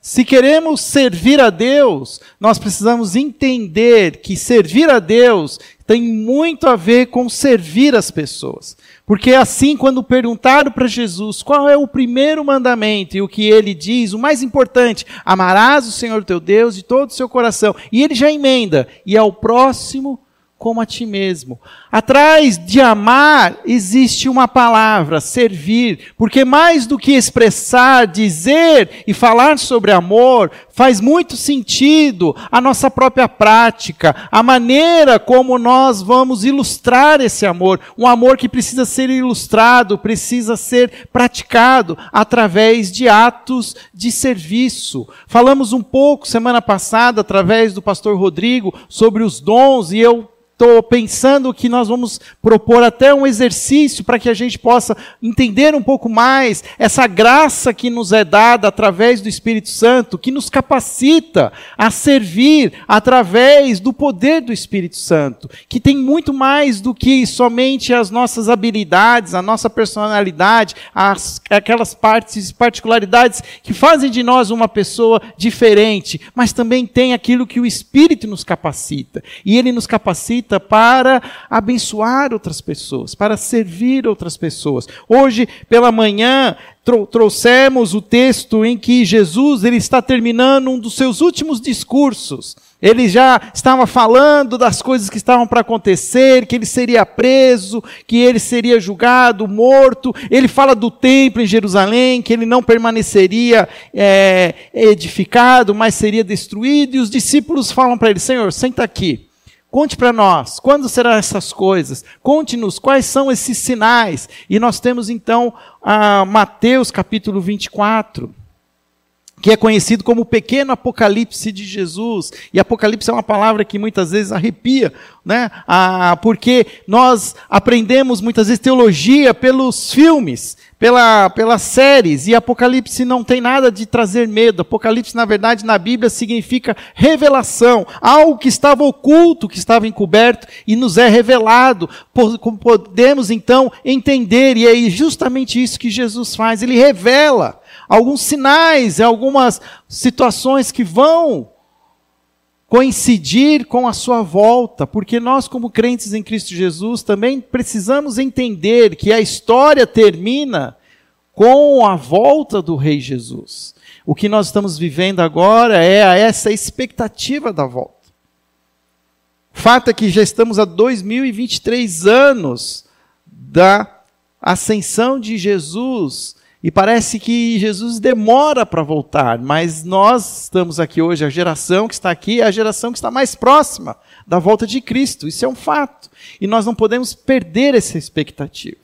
Se queremos servir a Deus, nós precisamos entender que servir a Deus tem muito a ver com servir as pessoas. Porque é assim, quando perguntaram para Jesus qual é o primeiro mandamento e o que ele diz, o mais importante, amarás o Senhor teu Deus de todo o seu coração. E ele já emenda, e ao próximo como a ti mesmo. Atrás de amar existe uma palavra, servir, porque mais do que expressar, dizer e falar sobre amor, faz muito sentido a nossa própria prática, a maneira como nós vamos ilustrar esse amor, um amor que precisa ser ilustrado, precisa ser praticado através de atos de serviço. Falamos um pouco semana passada através do pastor Rodrigo sobre os dons e eu estou pensando que nós vamos propor até um exercício para que a gente possa entender um pouco mais essa graça que nos é dada através do Espírito Santo, que nos capacita a servir através do poder do Espírito Santo, que tem muito mais do que somente as nossas habilidades, a nossa personalidade, as, aquelas partes, particularidades que fazem de nós uma pessoa diferente, mas também tem aquilo que o Espírito nos capacita. E ele nos capacita para abençoar outras pessoas, para servir outras pessoas. Hoje, pela manhã, trouxemos o texto em que Jesus ele está terminando um dos seus últimos discursos. Ele já estava falando das coisas que estavam para acontecer, que ele seria preso, que ele seria julgado, morto. Ele fala do templo em Jerusalém, que ele não permaneceria é, edificado, mas seria destruído. E os discípulos falam para ele: Senhor, senta aqui. Conte para nós, quando serão essas coisas? Conte-nos quais são esses sinais. E nós temos então Mateus capítulo 24, que é conhecido como o pequeno apocalipse de Jesus. E apocalipse é uma palavra que muitas vezes arrepia, né? Ah, porque nós aprendemos muitas vezes teologia pelos filmes, pela, pelas séries, e Apocalipse não tem nada de trazer medo. Apocalipse, na verdade, na Bíblia significa revelação, algo que estava oculto, que estava encoberto e nos é revelado. Podemos então entender, e é justamente isso que Jesus faz, ele revela alguns sinais, algumas situações que vão coincidir com a sua volta, porque nós, como crentes em Cristo Jesus, também precisamos entender que a história termina com a volta do Rei Jesus. O que nós estamos vivendo agora é essa expectativa da volta. Fato é que já estamos há 2023 anos da ascensão de Jesus e parece que Jesus demora para voltar, mas nós estamos aqui hoje, a geração que está aqui é a geração que está mais próxima da volta de Cristo. Isso é um fato. E nós não podemos perder essa expectativa.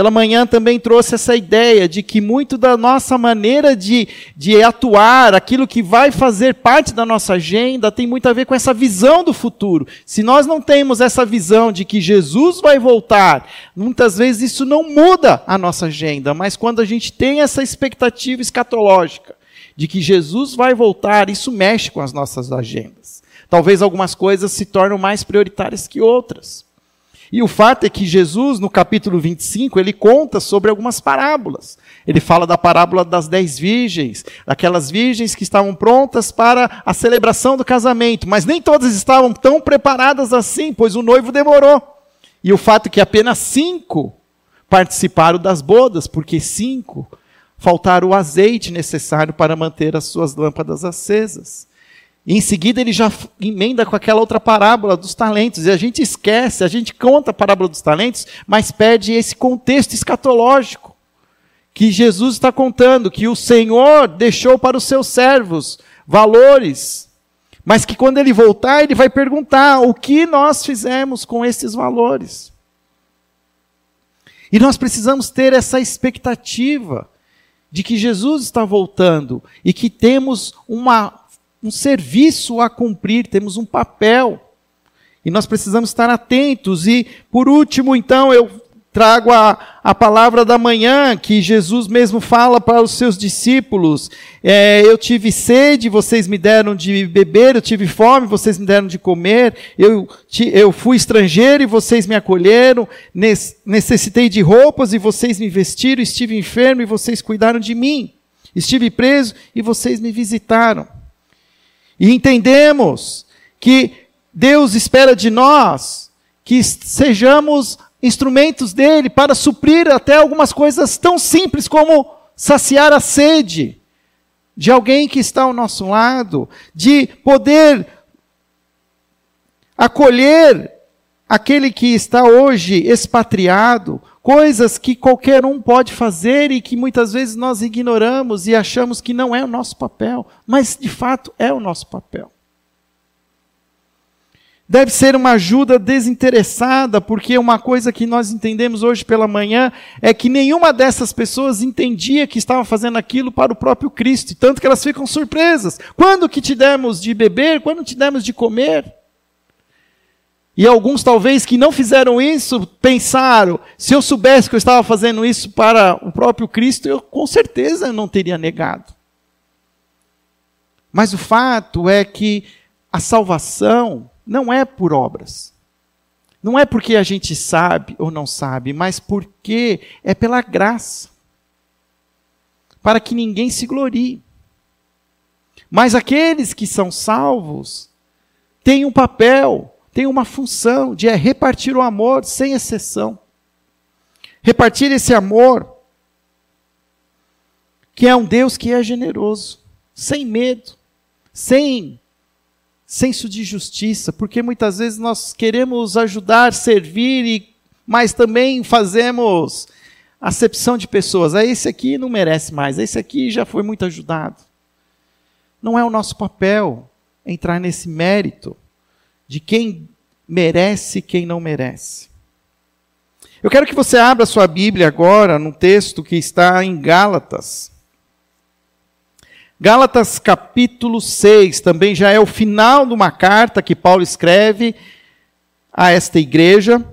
Pela manhã também trouxe essa ideia de que muito da nossa maneira de, de atuar, aquilo que vai fazer parte da nossa agenda, tem muito a ver com essa visão do futuro. Se nós não temos essa visão de que Jesus vai voltar, muitas vezes isso não muda a nossa agenda, mas quando a gente tem essa expectativa escatológica de que Jesus vai voltar, isso mexe com as nossas agendas. Talvez algumas coisas se tornem mais prioritárias que outras. E o fato é que Jesus, no capítulo 25, ele conta sobre algumas parábolas. Ele fala da parábola das dez virgens, daquelas virgens que estavam prontas para a celebração do casamento, mas nem todas estavam tão preparadas assim, pois o noivo demorou. E o fato é que apenas cinco participaram das bodas, porque cinco faltaram o azeite necessário para manter as suas lâmpadas acesas. E em seguida ele já emenda com aquela outra parábola dos talentos. E a gente esquece, a gente conta a parábola dos talentos, mas perde esse contexto escatológico. Que Jesus está contando, que o Senhor deixou para os seus servos valores, mas que quando ele voltar, ele vai perguntar o que nós fizemos com esses valores. E nós precisamos ter essa expectativa de que Jesus está voltando e que temos uma um serviço a cumprir, temos um papel. E nós precisamos estar atentos. E, por último, então, eu trago a, a palavra da manhã, que Jesus mesmo fala para os seus discípulos: é, Eu tive sede, vocês me deram de beber, eu tive fome, vocês me deram de comer, eu, eu fui estrangeiro e vocês me acolheram, necessitei de roupas e vocês me vestiram, estive enfermo e vocês cuidaram de mim. Estive preso e vocês me visitaram. E entendemos que Deus espera de nós que sejamos instrumentos dele para suprir até algumas coisas tão simples como saciar a sede de alguém que está ao nosso lado, de poder acolher aquele que está hoje expatriado, coisas que qualquer um pode fazer e que muitas vezes nós ignoramos e achamos que não é o nosso papel, mas de fato é o nosso papel. Deve ser uma ajuda desinteressada, porque uma coisa que nós entendemos hoje pela manhã é que nenhuma dessas pessoas entendia que estava fazendo aquilo para o próprio Cristo, tanto que elas ficam surpresas. Quando que te demos de beber? Quando te demos de comer? E alguns, talvez, que não fizeram isso, pensaram: se eu soubesse que eu estava fazendo isso para o próprio Cristo, eu com certeza não teria negado. Mas o fato é que a salvação não é por obras. Não é porque a gente sabe ou não sabe, mas porque é pela graça. Para que ninguém se glorie. Mas aqueles que são salvos têm um papel, têm uma função de é repartir o amor sem exceção. Repartir esse amor, que é um Deus que é generoso, sem medo, sem senso de justiça, porque muitas vezes nós queremos ajudar, servir, e, mas também fazemos acepção de pessoas. Ah, esse aqui não merece mais, esse aqui já foi muito ajudado. Não é o nosso papel entrar nesse mérito de quem merece e quem não merece. Eu quero que você abra sua Bíblia agora no texto que está em Gálatas. Gálatas capítulo 6 também já é o final de uma carta que Paulo escreve a esta igreja.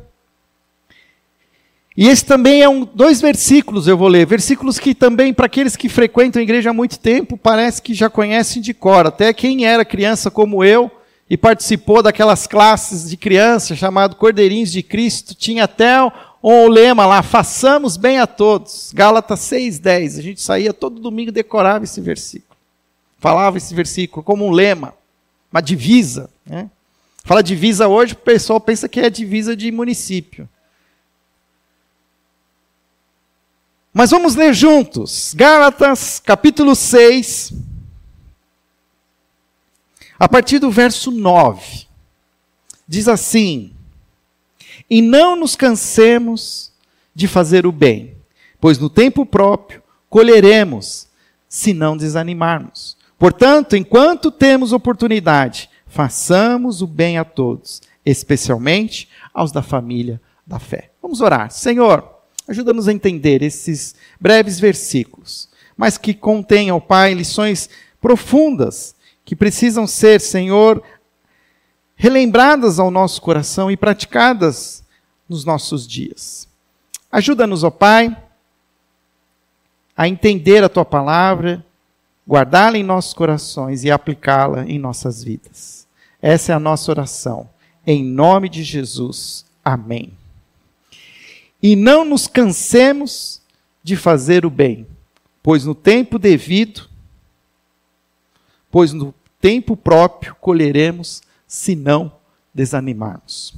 E esse também é um, dois versículos, eu vou ler. Versículos que também, para aqueles que frequentam a igreja há muito tempo, parece que já conhecem de cor. Até quem era criança como eu e participou daquelas classes de criança chamado Cordeirinhos de Cristo, tinha até o lema lá, façamos bem a todos. Gálatas 6,10. A gente saía todo domingo decorava esse versículo falava esse versículo como um lema, uma divisa. Né? Fala divisa hoje, o pessoal pensa que é divisa de município. Mas vamos ler juntos. Gálatas, capítulo 6, a partir do verso 9. Diz assim: E não nos cansemos de fazer o bem, pois no tempo próprio colheremos, se não desanimarmos. Portanto, enquanto temos oportunidade, façamos o bem a todos, especialmente aos da família da fé. Vamos orar. Senhor, ajuda-nos a entender esses breves versículos, mas que contenham, Pai, lições profundas que precisam ser, Senhor, relembradas ao nosso coração e praticadas nos nossos dias. Ajuda-nos, ó Pai, a entender a tua palavra guardá-la em nossos corações e aplicá-la em nossas vidas. Essa é a nossa oração. Em nome de Jesus. Amém. E não nos cansemos de fazer o bem, pois no tempo devido, pois no tempo próprio colheremos, se não desanimarmos.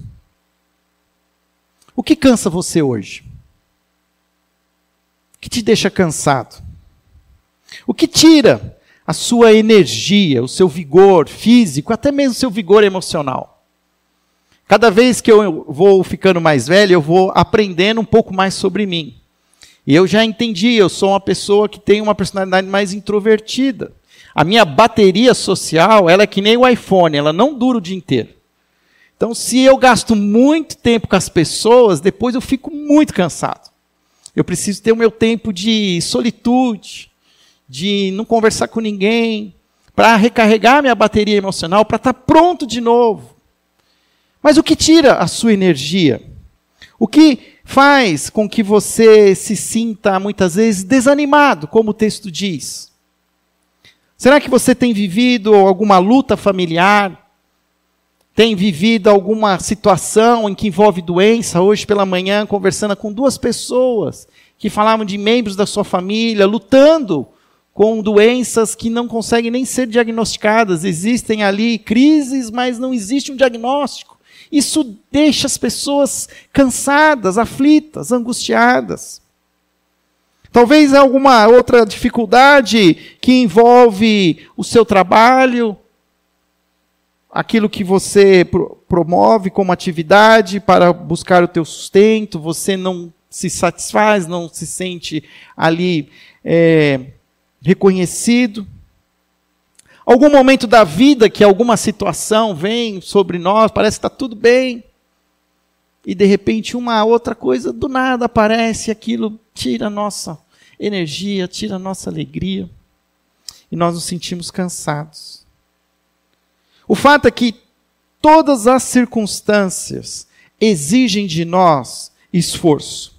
O que cansa você hoje? O que te deixa cansado? O que tira a sua energia, o seu vigor físico, até mesmo o seu vigor emocional. Cada vez que eu vou ficando mais velho, eu vou aprendendo um pouco mais sobre mim. E eu já entendi, eu sou uma pessoa que tem uma personalidade mais introvertida. A minha bateria social, ela é que nem o iPhone, ela não dura o dia inteiro. Então, se eu gasto muito tempo com as pessoas, depois eu fico muito cansado. Eu preciso ter o meu tempo de solitude, de não conversar com ninguém, para recarregar minha bateria emocional, para estar tá pronto de novo. Mas o que tira a sua energia? O que faz com que você se sinta muitas vezes desanimado, como o texto diz? Será que você tem vivido alguma luta familiar? Tem vivido alguma situação em que envolve doença? Hoje pela manhã, conversando com duas pessoas que falavam de membros da sua família, lutando com doenças que não conseguem nem ser diagnosticadas. Existem ali crises, mas não existe um diagnóstico. Isso deixa as pessoas cansadas, aflitas, angustiadas. Talvez alguma outra dificuldade que envolve o seu trabalho, aquilo que você promove como atividade para buscar o teu sustento, você não se satisfaz, não se sente ali é, reconhecido. Algum momento da vida que alguma situação vem sobre nós, parece que está tudo bem, e de repente uma outra coisa do nada aparece, aquilo tira a nossa energia, tira a nossa alegria, e nós nos sentimos cansados. O fato é que todas as circunstâncias exigem de nós esforço,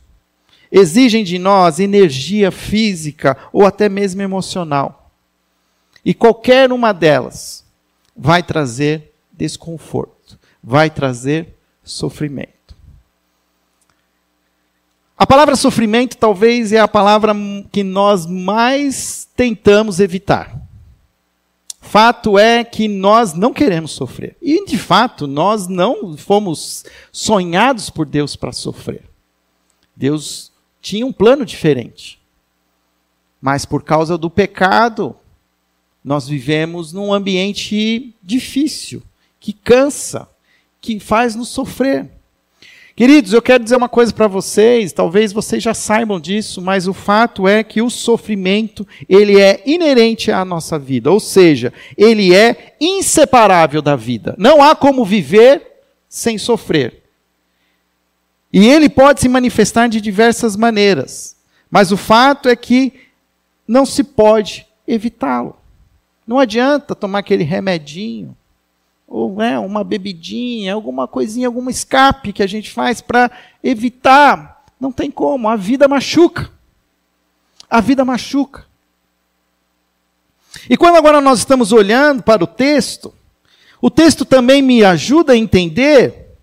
exigem de nós energia física ou até mesmo emocional. E qualquer uma delas vai trazer desconforto, vai trazer sofrimento. A palavra sofrimento talvez é a palavra que nós mais tentamos evitar. Fato é que nós não queremos sofrer. E, de fato, nós não fomos sonhados por Deus para sofrer. Deus tinha um plano diferente. Mas, por causa do pecado, nós vivemos num ambiente difícil, que cansa, que faz nos sofrer. Queridos, eu quero dizer uma coisa para vocês, talvez vocês já saibam disso, mas o fato é que o sofrimento, ele é inerente à nossa vida, ou seja, ele é inseparável da vida. Não há como viver sem sofrer. E ele pode se manifestar de diversas maneiras, mas o fato é que não se pode evitá-lo. Não adianta tomar aquele remedinho, ou né, uma bebidinha, alguma coisinha, algum escape que a gente faz para evitar. Não tem como, a vida machuca. A vida machuca. E quando agora nós estamos olhando para o texto, o texto também me ajuda a entender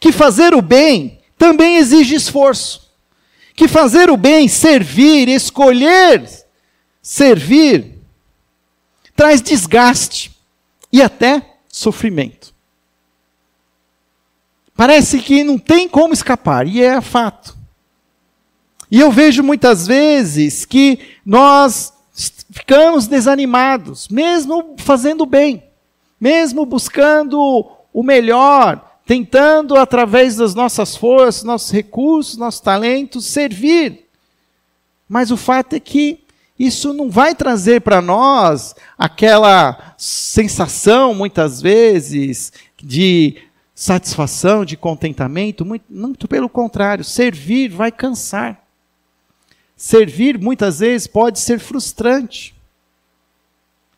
que fazer o bem também exige esforço. Que fazer o bem, servir, escolher servir, traz desgaste e até sofrimento. Parece que não tem como escapar, e é fato. E eu vejo muitas vezes que nós ficamos desanimados, mesmo fazendo bem, mesmo buscando o melhor, tentando, através das nossas forças, nossos recursos, nossos talentos, servir. Mas o fato é que isso não vai trazer para nós aquela sensação, muitas vezes, de satisfação, de contentamento. Muito, muito pelo contrário, servir vai cansar. Servir, muitas vezes, pode ser frustrante.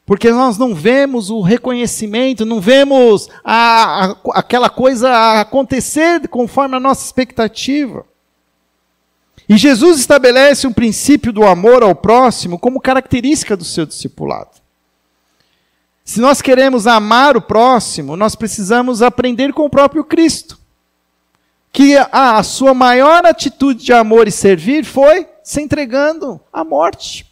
Porque nós não vemos o reconhecimento, não vemos a, a, aquela coisa acontecer conforme a nossa expectativa. E Jesus estabelece um princípio do amor ao próximo como característica do seu discipulado. Se nós queremos amar o próximo, nós precisamos aprender com o próprio Cristo. Que a, a sua maior atitude de amor e servir foi se entregando à morte.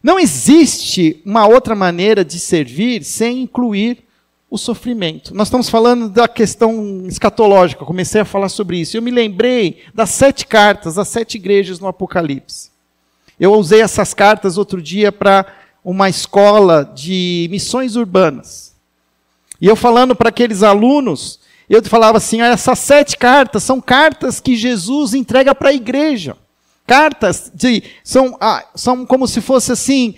Não existe uma outra maneira de servir sem incluir o sofrimento. Nós estamos falando da questão escatológica, comecei a falar sobre isso. Eu me lembrei das sete cartas, das sete igrejas no Apocalipse. Eu usei essas cartas outro dia para uma escola de missões urbanas. E eu falando para aqueles alunos, eu falava assim: essas sete cartas são cartas que Jesus entrega para a igreja. Cartas de, são, ah, são como se fosse assim,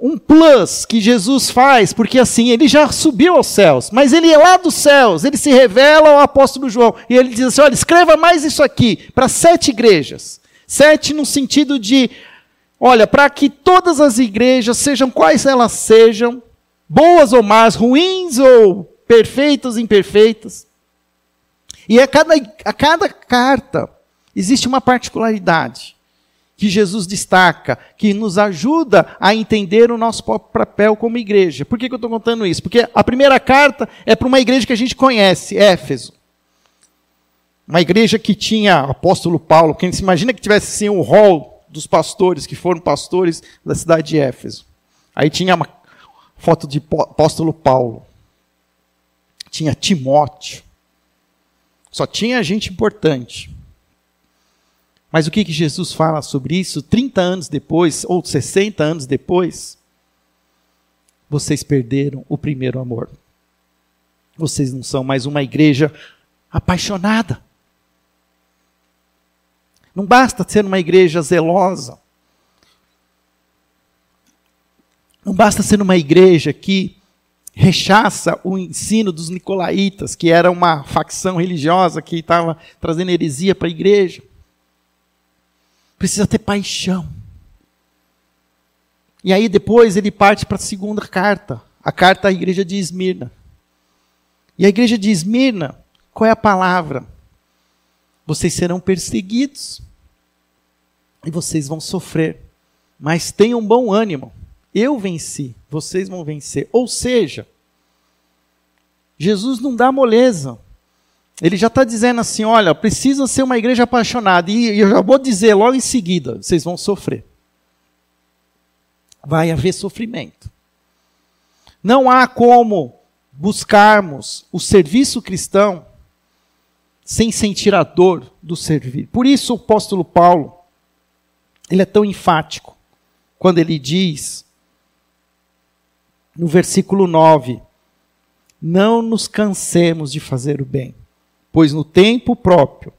um plus que Jesus faz, porque assim, ele já subiu aos céus, mas ele é lá dos céus, ele se revela ao apóstolo João, e ele diz assim: olha, escreva mais isso aqui, para sete igrejas. Sete no sentido de, olha, para que todas as igrejas, sejam quais elas sejam, boas ou más, ruins ou perfeitas imperfeitas, e a cada, a cada carta existe uma particularidade que Jesus destaca, que nos ajuda a entender o nosso papel como igreja. Por que, que eu estou contando isso? Porque a primeira carta é para uma igreja que a gente conhece, Éfeso. Uma igreja que tinha apóstolo Paulo, quem se imagina que tivesse assim um hall dos pastores que foram pastores da cidade de Éfeso. Aí tinha uma foto de apóstolo Paulo. Tinha Timóteo. Só tinha gente importante. Mas o que, que Jesus fala sobre isso 30 anos depois, ou 60 anos depois? Vocês perderam o primeiro amor. Vocês não são mais uma igreja apaixonada. Não basta ser uma igreja zelosa. Não basta ser uma igreja que rechaça o ensino dos nicolaítas, que era uma facção religiosa que estava trazendo heresia para a igreja. Precisa ter paixão. E aí depois ele parte para a segunda carta, a carta à igreja de Esmirna. E a igreja de Esmirna, qual é a palavra? Vocês serão perseguidos e vocês vão sofrer, mas tenham bom ânimo. Eu venci, vocês vão vencer. Ou seja, Jesus não dá moleza. Ele já está dizendo assim: olha, precisa ser uma igreja apaixonada. E eu já vou dizer logo em seguida: vocês vão sofrer. Vai haver sofrimento. Não há como buscarmos o serviço cristão sem sentir a dor do servir. Por isso o apóstolo Paulo, ele é tão enfático quando ele diz no versículo 9: Não nos cansemos de fazer o bem, pois no tempo próprio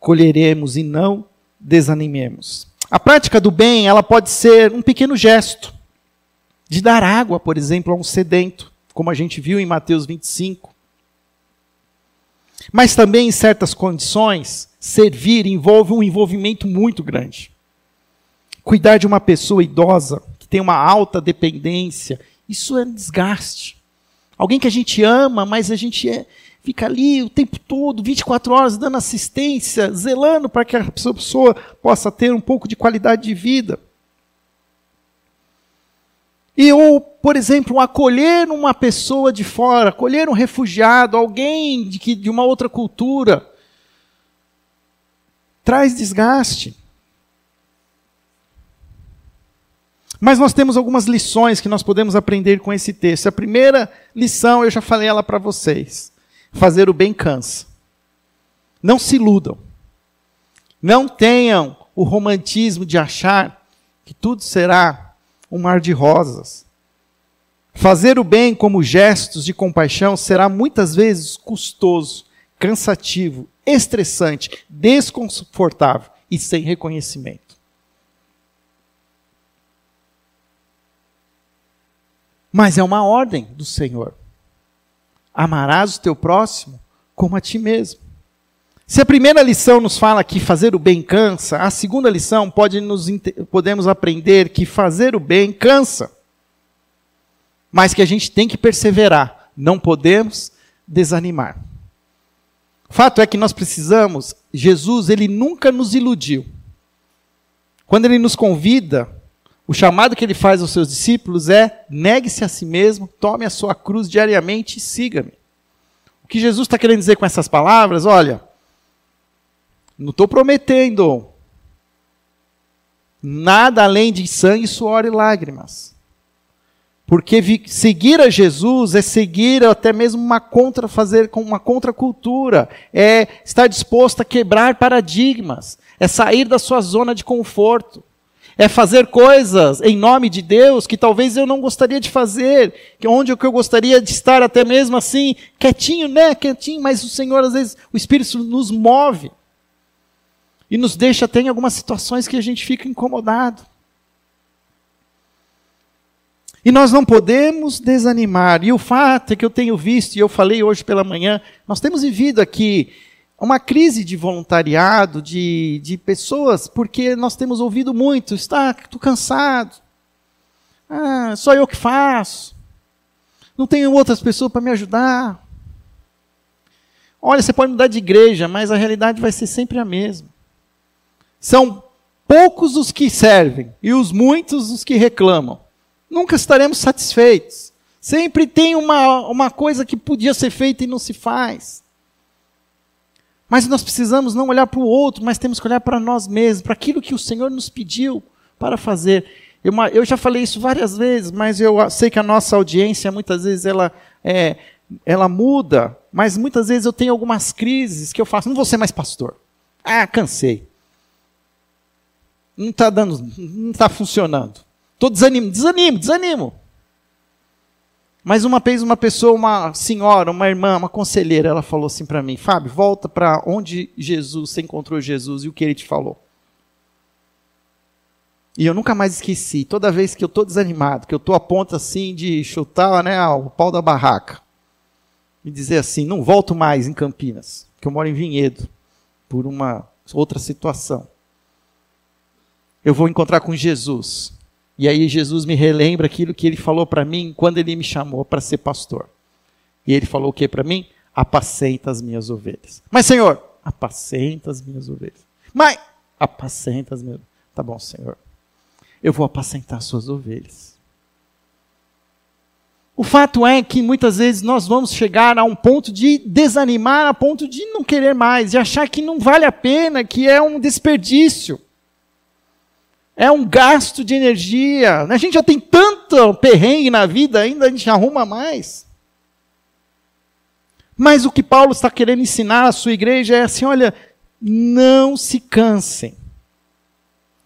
colheremos e não desanimemos. A prática do bem, ela pode ser um pequeno gesto de dar água, por exemplo, a um sedento como a gente viu em Mateus 25. Mas também, em certas condições, servir envolve um envolvimento muito grande. Cuidar de uma pessoa idosa, que tem uma alta dependência, isso é desgaste. Alguém que a gente ama, mas a gente é, fica ali o tempo todo, 24 horas, dando assistência, zelando para que a pessoa possa ter um pouco de qualidade de vida. E ou, por exemplo, acolher uma pessoa de fora, acolher um refugiado, alguém de, que, de uma outra cultura, traz desgaste. Mas nós temos algumas lições que nós podemos aprender com esse texto. A primeira lição, eu já falei ela para vocês. Fazer o bem cansa. Não se iludam. Não tenham o romantismo de achar que tudo será um mar de rosas. Fazer o bem como gestos de compaixão será muitas vezes custoso, cansativo, estressante, desconfortável e sem reconhecimento. Mas é uma ordem do Senhor. Amarás o teu próximo como a ti mesmo. Se a primeira lição nos fala que fazer o bem cansa, a segunda lição pode nos, podemos aprender que fazer o bem cansa. Mas que a gente tem que perseverar, não podemos desanimar. Fato é que nós precisamos, Jesus, ele nunca nos iludiu. Quando ele nos convida, o chamado que ele faz aos seus discípulos é: negue-se a si mesmo, tome a sua cruz diariamente e siga-me. O que Jesus está querendo dizer com essas palavras? Olha, não estou prometendo nada além de sangue, suor e lágrimas. Porque seguir a Jesus é seguir até mesmo uma contra fazer com uma contracultura, é estar disposto a quebrar paradigmas, é sair da sua zona de conforto, é fazer coisas em nome de Deus que talvez eu não gostaria de fazer, que onde eu gostaria de estar até mesmo assim, quietinho, né, quietinho, mas o Senhor às vezes o Espírito nos move. E nos deixa até em algumas situações que a gente fica incomodado. E nós não podemos desanimar. E o fato é que eu tenho visto, e eu falei hoje pela manhã, nós temos vivido aqui uma crise de voluntariado, de, de pessoas, porque nós temos ouvido muito, está, estou cansado. Ah, só eu que faço. Não tenho outras pessoas para me ajudar. Olha, você pode mudar de igreja, mas a realidade vai ser sempre a mesma. São poucos os que servem e os muitos os que reclamam. Nunca estaremos satisfeitos. Sempre tem uma, uma coisa que podia ser feita e não se faz. Mas nós precisamos não olhar para o outro, mas temos que olhar para nós mesmos, para aquilo que o Senhor nos pediu para fazer. Eu, eu, já falei isso várias vezes, mas eu sei que a nossa audiência muitas vezes ela, é, ela muda, mas muitas vezes eu tenho algumas crises que eu faço, não vou ser mais pastor. Ah, cansei. Não está dando, não está funcionando. Estou desanimo, desanimo, desanimo. Mas uma vez uma pessoa, uma senhora, uma irmã, uma conselheira, ela falou assim para mim, Fábio, volta para onde Jesus, você encontrou Jesus e o que ele te falou. E eu nunca mais esqueci. Toda vez que eu estou desanimado, que eu estou a ponto assim de chutar né, o pau da barraca, e dizer assim, não volto mais em Campinas, que eu moro em Vinhedo, por uma outra situação. Eu vou encontrar com Jesus. E aí Jesus me relembra aquilo que ele falou para mim quando ele me chamou para ser pastor. E ele falou o que para mim? Apacenta as minhas ovelhas. Mas, Senhor, apacenta as minhas ovelhas. Mas, apacenta as minhas Tá bom, Senhor. Eu vou apacentar as suas ovelhas. O fato é que muitas vezes nós vamos chegar a um ponto de desanimar, a ponto de não querer mais, de achar que não vale a pena, que é um desperdício. É um gasto de energia. A gente já tem tanto perrengue na vida, ainda a gente arruma mais. Mas o que Paulo está querendo ensinar à sua igreja é assim: olha, não se cansem,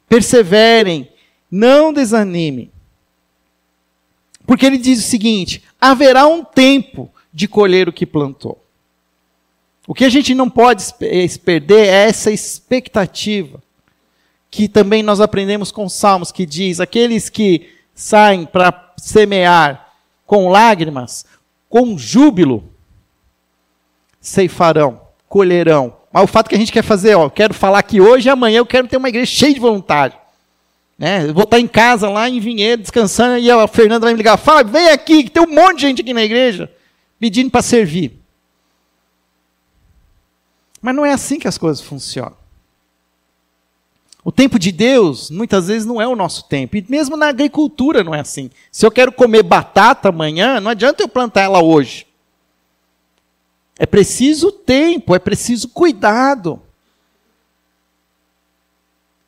perseverem, não desanimem. Porque ele diz o seguinte: haverá um tempo de colher o que plantou. O que a gente não pode perder é essa expectativa que também nós aprendemos com Salmos, que diz: aqueles que saem para semear com lágrimas, com júbilo, ceifarão, colherão. Mas o fato que a gente quer fazer, ó, quero falar que hoje e amanhã eu quero ter uma igreja cheia de vontade. Né? Vou estar em casa lá em Vinhedo, descansando, e a Fernanda vai me ligar, Fábio, vem aqui, que tem um monte de gente aqui na igreja, pedindo para servir. Mas não é assim que as coisas funcionam. O tempo de Deus, muitas vezes, não é o nosso tempo. E mesmo na agricultura não é assim. Se eu quero comer batata amanhã, não adianta eu plantar ela hoje. É preciso tempo, é preciso cuidado.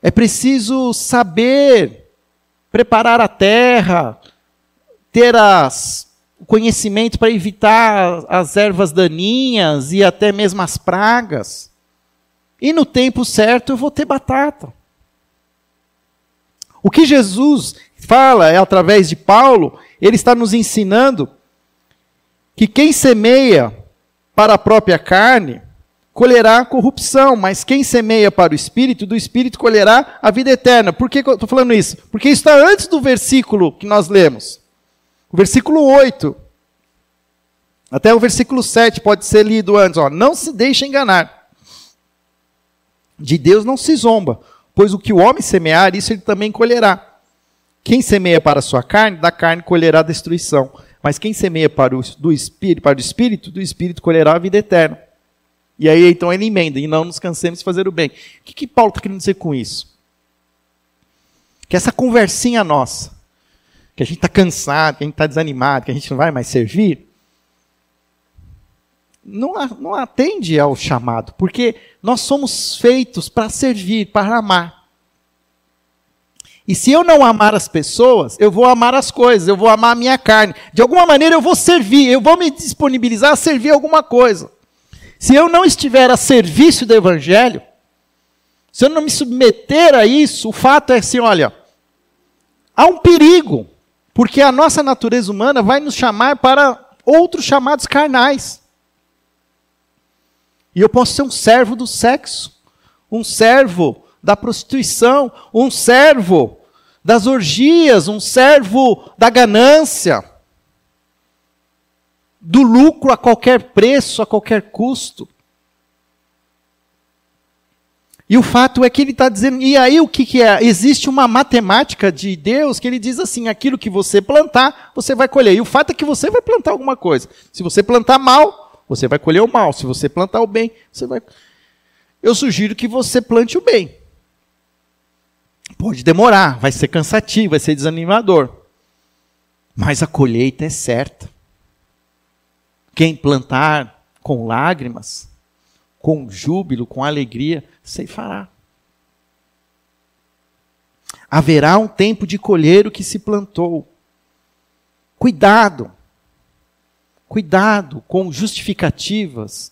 É preciso saber preparar a terra, ter as, o conhecimento para evitar as ervas daninhas e até mesmo as pragas. E no tempo certo eu vou ter batata. O que Jesus fala é através de Paulo, ele está nos ensinando que quem semeia para a própria carne colherá corrupção, mas quem semeia para o espírito, do espírito colherá a vida eterna. Por que eu estou falando isso? Porque isso está antes do versículo que nós lemos. O versículo 8. Até o versículo 7 pode ser lido antes. Ó, não se deixe enganar. De Deus não se zomba pois o que o homem semear, isso ele também colherá. Quem semeia para a sua carne, da carne colherá destruição. Mas quem semeia para o, do espírito, para o espírito, do espírito colherá a vida eterna. E aí então ele emenda, e não nos cansemos de fazer o bem. O que, que Paulo está querendo dizer com isso? Que essa conversinha nossa, que a gente está cansado, que a gente está desanimado, que a gente não vai mais servir, não, não atende ao chamado, porque nós somos feitos para servir, para amar. E se eu não amar as pessoas, eu vou amar as coisas, eu vou amar a minha carne. De alguma maneira eu vou servir, eu vou me disponibilizar a servir alguma coisa. Se eu não estiver a serviço do Evangelho, se eu não me submeter a isso, o fato é assim: olha, há um perigo, porque a nossa natureza humana vai nos chamar para outros chamados carnais. E eu posso ser um servo do sexo, um servo da prostituição, um servo das orgias, um servo da ganância, do lucro a qualquer preço, a qualquer custo. E o fato é que ele está dizendo, e aí o que, que, é? Existe uma matemática de Deus que ele diz assim: aquilo que você plantar, você vai colher. E o fato é que você vai plantar alguma coisa. Se você plantar mal, você vai colher o mal. Se você plantar o bem, você vai. Eu sugiro que você plante o bem. Pode demorar, vai ser cansativo, vai ser desanimador. Mas a colheita é certa. Quem plantar com lágrimas, com júbilo, com alegria, ceifará. Haverá um tempo de colher o que se plantou. Cuidado. Cuidado com justificativas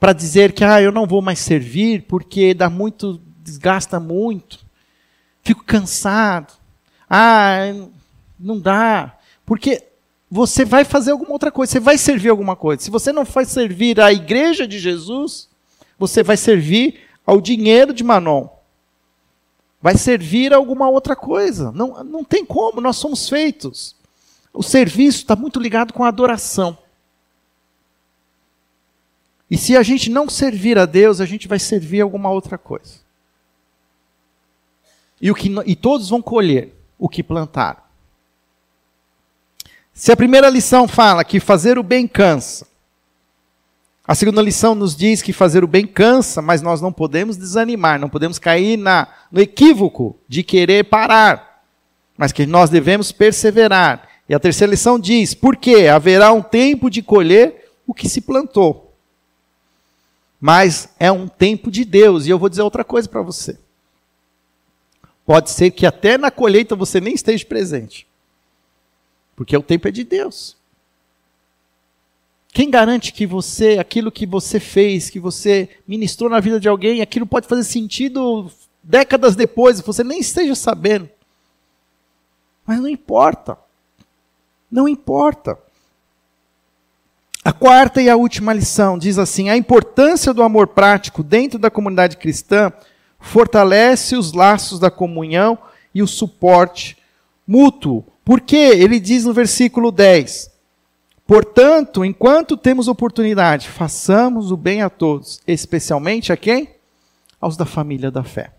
para dizer que ah, eu não vou mais servir porque dá muito, desgasta muito. Fico cansado. Ah, não dá. Porque você vai fazer alguma outra coisa, você vai servir alguma coisa. Se você não vai servir à igreja de Jesus, você vai servir ao dinheiro de Manon. Vai servir a alguma outra coisa. Não, não tem como, nós somos feitos. O serviço está muito ligado com a adoração. E se a gente não servir a Deus, a gente vai servir alguma outra coisa. E, o que, e todos vão colher o que plantaram. Se a primeira lição fala que fazer o bem cansa, a segunda lição nos diz que fazer o bem cansa, mas nós não podemos desanimar, não podemos cair na, no equívoco de querer parar, mas que nós devemos perseverar. E a terceira lição diz: porque haverá um tempo de colher o que se plantou. Mas é um tempo de Deus, e eu vou dizer outra coisa para você. Pode ser que até na colheita você nem esteja presente. Porque o tempo é de Deus. Quem garante que você, aquilo que você fez, que você ministrou na vida de alguém, aquilo pode fazer sentido décadas depois, você nem esteja sabendo. Mas não importa. Não importa. A quarta e a última lição diz assim: a importância do amor prático dentro da comunidade cristã fortalece os laços da comunhão e o suporte mútuo porque ele diz no versículo 10: Portanto, enquanto temos oportunidade, façamos o bem a todos, especialmente a quem? Aos da família da fé.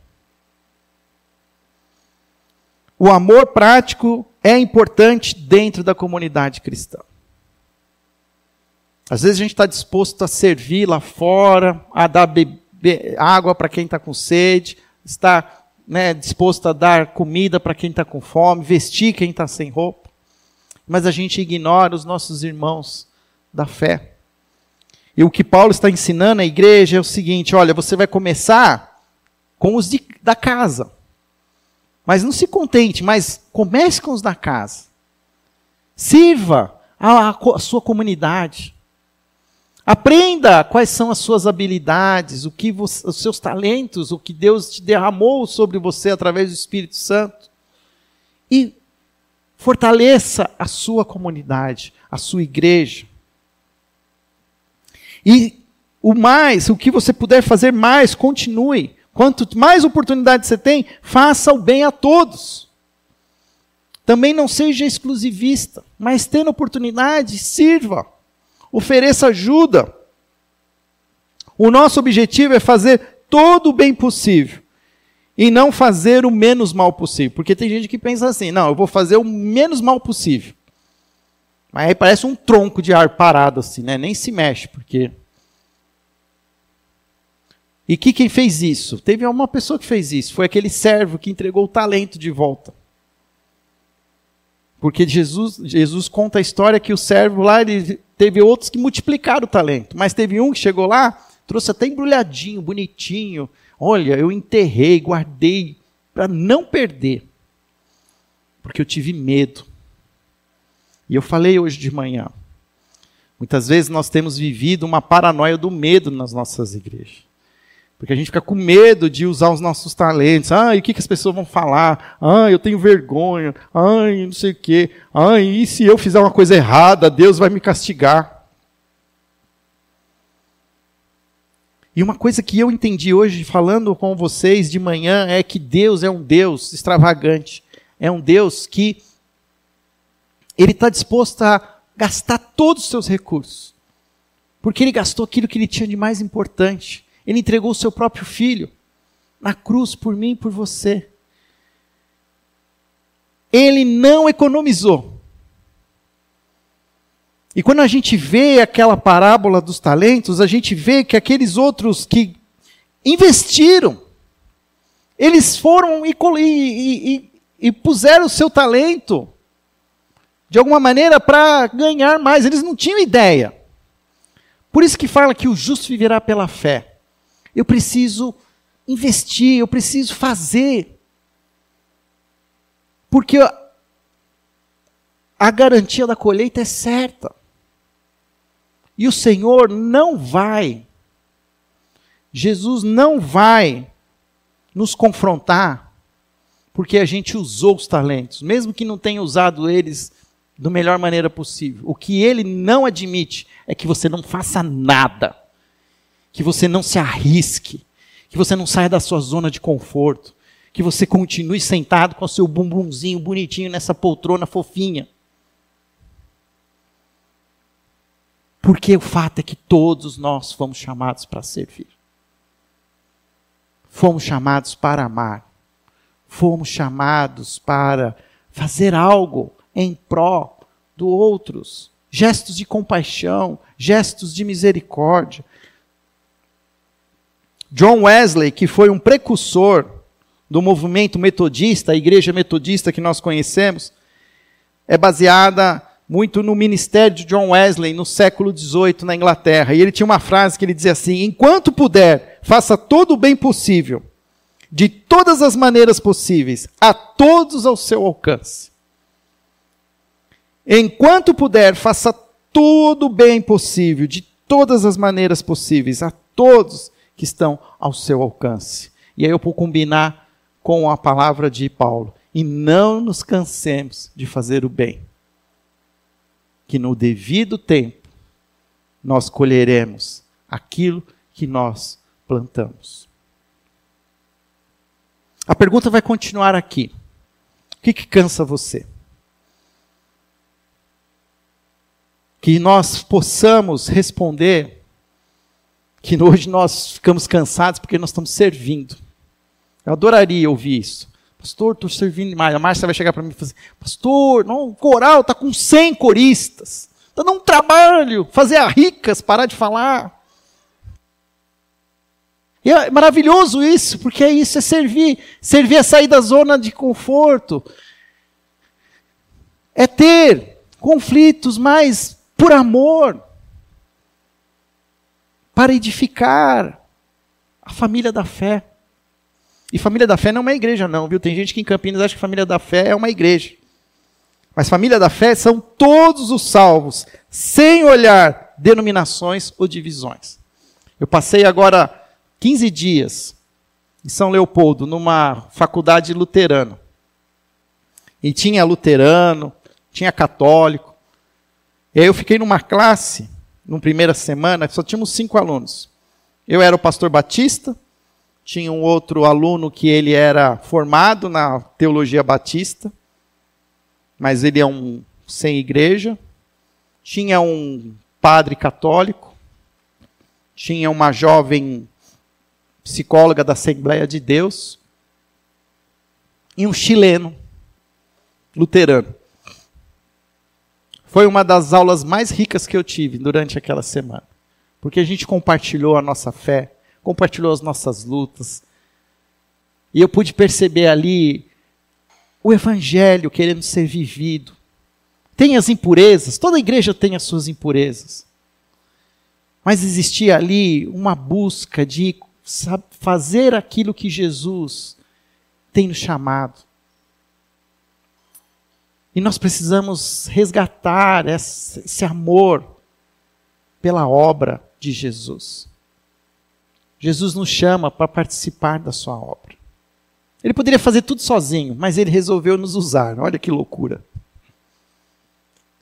O amor prático é importante dentro da comunidade cristã. Às vezes a gente está disposto a servir lá fora, a dar água para quem está com sede, está né, disposto a dar comida para quem está com fome, vestir quem está sem roupa, mas a gente ignora os nossos irmãos da fé. E o que Paulo está ensinando à igreja é o seguinte: olha, você vai começar com os de, da casa. Mas não se contente, mas comece com os da casa. Sirva a, a, a sua comunidade. Aprenda quais são as suas habilidades, o que você, os seus talentos, o que Deus te derramou sobre você através do Espírito Santo. E fortaleça a sua comunidade, a sua igreja. E o mais, o que você puder fazer mais, continue. Quanto mais oportunidade você tem, faça o bem a todos. Também não seja exclusivista, mas tendo oportunidade, sirva ofereça ajuda. O nosso objetivo é fazer todo o bem possível e não fazer o menos mal possível. Porque tem gente que pensa assim: não, eu vou fazer o menos mal possível. Mas aí parece um tronco de ar parado, assim, né? Nem se mexe, porque. E que quem fez isso? Teve uma pessoa que fez isso. Foi aquele servo que entregou o talento de volta. Porque Jesus, Jesus conta a história que o servo lá, ele teve outros que multiplicaram o talento, mas teve um que chegou lá, trouxe até embrulhadinho, bonitinho. Olha, eu enterrei, guardei para não perder. Porque eu tive medo. E eu falei hoje de manhã. Muitas vezes nós temos vivido uma paranoia do medo nas nossas igrejas. Porque a gente fica com medo de usar os nossos talentos. Ah, e o que, que as pessoas vão falar? Ah, eu tenho vergonha. Ah, não sei o quê. Ah, e se eu fizer uma coisa errada, Deus vai me castigar. E uma coisa que eu entendi hoje, falando com vocês de manhã, é que Deus é um Deus extravagante. É um Deus que Ele está disposto a gastar todos os seus recursos. Porque Ele gastou aquilo que Ele tinha de mais importante. Ele entregou o seu próprio filho na cruz por mim e por você. Ele não economizou. E quando a gente vê aquela parábola dos talentos, a gente vê que aqueles outros que investiram, eles foram e, e, e, e puseram o seu talento de alguma maneira para ganhar mais. Eles não tinham ideia. Por isso que fala que o justo viverá pela fé. Eu preciso investir, eu preciso fazer. Porque a garantia da colheita é certa. E o Senhor não vai, Jesus não vai nos confrontar porque a gente usou os talentos, mesmo que não tenha usado eles da melhor maneira possível. O que ele não admite é que você não faça nada, que você não se arrisque, que você não saia da sua zona de conforto, que você continue sentado com o seu bumbumzinho bonitinho nessa poltrona fofinha. Porque o fato é que todos nós fomos chamados para servir. Fomos chamados para amar. Fomos chamados para fazer algo em pró do outros. Gestos de compaixão, gestos de misericórdia. John Wesley, que foi um precursor do movimento metodista, a igreja metodista que nós conhecemos, é baseada muito no ministério de John Wesley no século XVIII na Inglaterra. E ele tinha uma frase que ele dizia assim: Enquanto puder, faça todo o bem possível, de todas as maneiras possíveis, a todos ao seu alcance. Enquanto puder, faça todo o bem possível, de todas as maneiras possíveis, a todos que estão ao seu alcance. E aí eu vou combinar com a palavra de Paulo. E não nos cansemos de fazer o bem, que no devido tempo nós colheremos aquilo que nós plantamos. A pergunta vai continuar aqui. O que, que cansa você? que nós possamos responder que hoje nós ficamos cansados porque nós estamos servindo. Eu adoraria ouvir isso. Pastor, estou servindo demais. A Márcia vai chegar para mim e falar assim, pastor, não, o coral está com 100 coristas. Está dando um trabalho, fazer a ricas, parar de falar. E é maravilhoso isso, porque é isso, é servir. Servir é sair da zona de conforto. É ter conflitos mais por amor, para edificar a família da fé. E família da fé não é uma igreja, não, viu? Tem gente que em Campinas acha que família da fé é uma igreja. Mas família da fé são todos os salvos, sem olhar denominações ou divisões. Eu passei agora 15 dias em São Leopoldo, numa faculdade luterana. E tinha luterano, tinha católico, e aí eu fiquei numa classe, numa primeira semana, só tínhamos cinco alunos. Eu era o pastor Batista, tinha um outro aluno que ele era formado na teologia batista, mas ele é um sem igreja. Tinha um padre católico, tinha uma jovem psicóloga da Assembleia de Deus e um chileno luterano. Foi uma das aulas mais ricas que eu tive durante aquela semana. Porque a gente compartilhou a nossa fé, compartilhou as nossas lutas. E eu pude perceber ali o evangelho querendo ser vivido. Tem as impurezas, toda igreja tem as suas impurezas. Mas existia ali uma busca de fazer aquilo que Jesus tem nos chamado. E nós precisamos resgatar esse amor pela obra de Jesus. Jesus nos chama para participar da sua obra. Ele poderia fazer tudo sozinho, mas ele resolveu nos usar. Olha que loucura.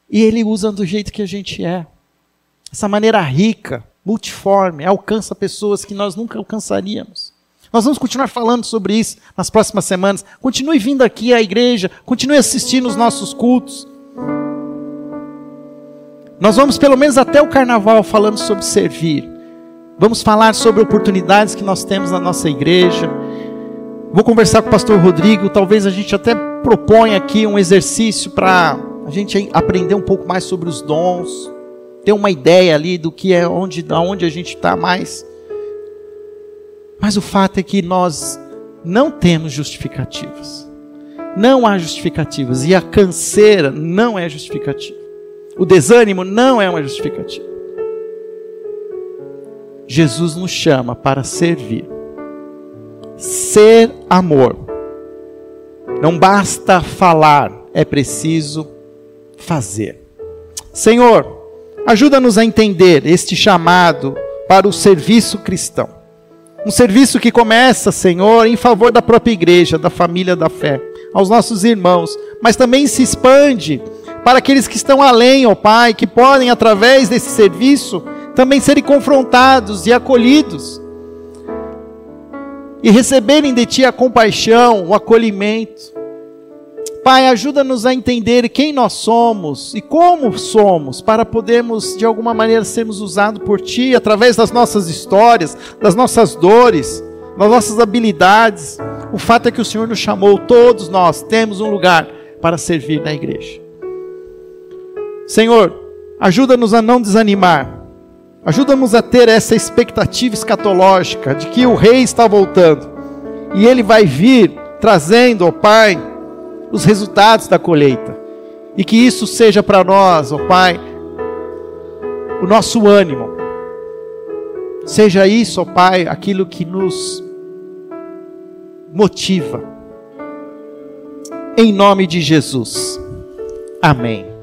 E ele usa do jeito que a gente é. Essa maneira rica, multiforme, alcança pessoas que nós nunca alcançaríamos. Nós vamos continuar falando sobre isso nas próximas semanas. Continue vindo aqui à igreja, continue assistindo os nossos cultos. Nós vamos pelo menos até o carnaval falando sobre servir. Vamos falar sobre oportunidades que nós temos na nossa igreja. Vou conversar com o pastor Rodrigo, talvez a gente até proponha aqui um exercício para a gente aprender um pouco mais sobre os dons, ter uma ideia ali do que é onde, da onde a gente está mais. Mas o fato é que nós não temos justificativas. Não há justificativas. E a canseira não é justificativa. O desânimo não é uma justificativa. Jesus nos chama para servir. Ser amor. Não basta falar, é preciso fazer. Senhor, ajuda-nos a entender este chamado para o serviço cristão. Um serviço que começa, Senhor, em favor da própria igreja, da família da fé, aos nossos irmãos, mas também se expande para aqueles que estão além, ó Pai, que podem, através desse serviço, também serem confrontados e acolhidos, e receberem de Ti a compaixão, o acolhimento. Pai, ajuda-nos a entender quem nós somos e como somos, para podermos, de alguma maneira, sermos usados por Ti através das nossas histórias, das nossas dores, das nossas habilidades. O fato é que o Senhor nos chamou, todos nós temos um lugar para servir na igreja. Senhor, ajuda-nos a não desanimar. Ajuda-nos a ter essa expectativa escatológica de que o rei está voltando. E ele vai vir trazendo, ó Pai, os resultados da colheita. E que isso seja para nós, ó Pai, o nosso ânimo. Seja isso, ó Pai, aquilo que nos motiva. Em nome de Jesus. Amém.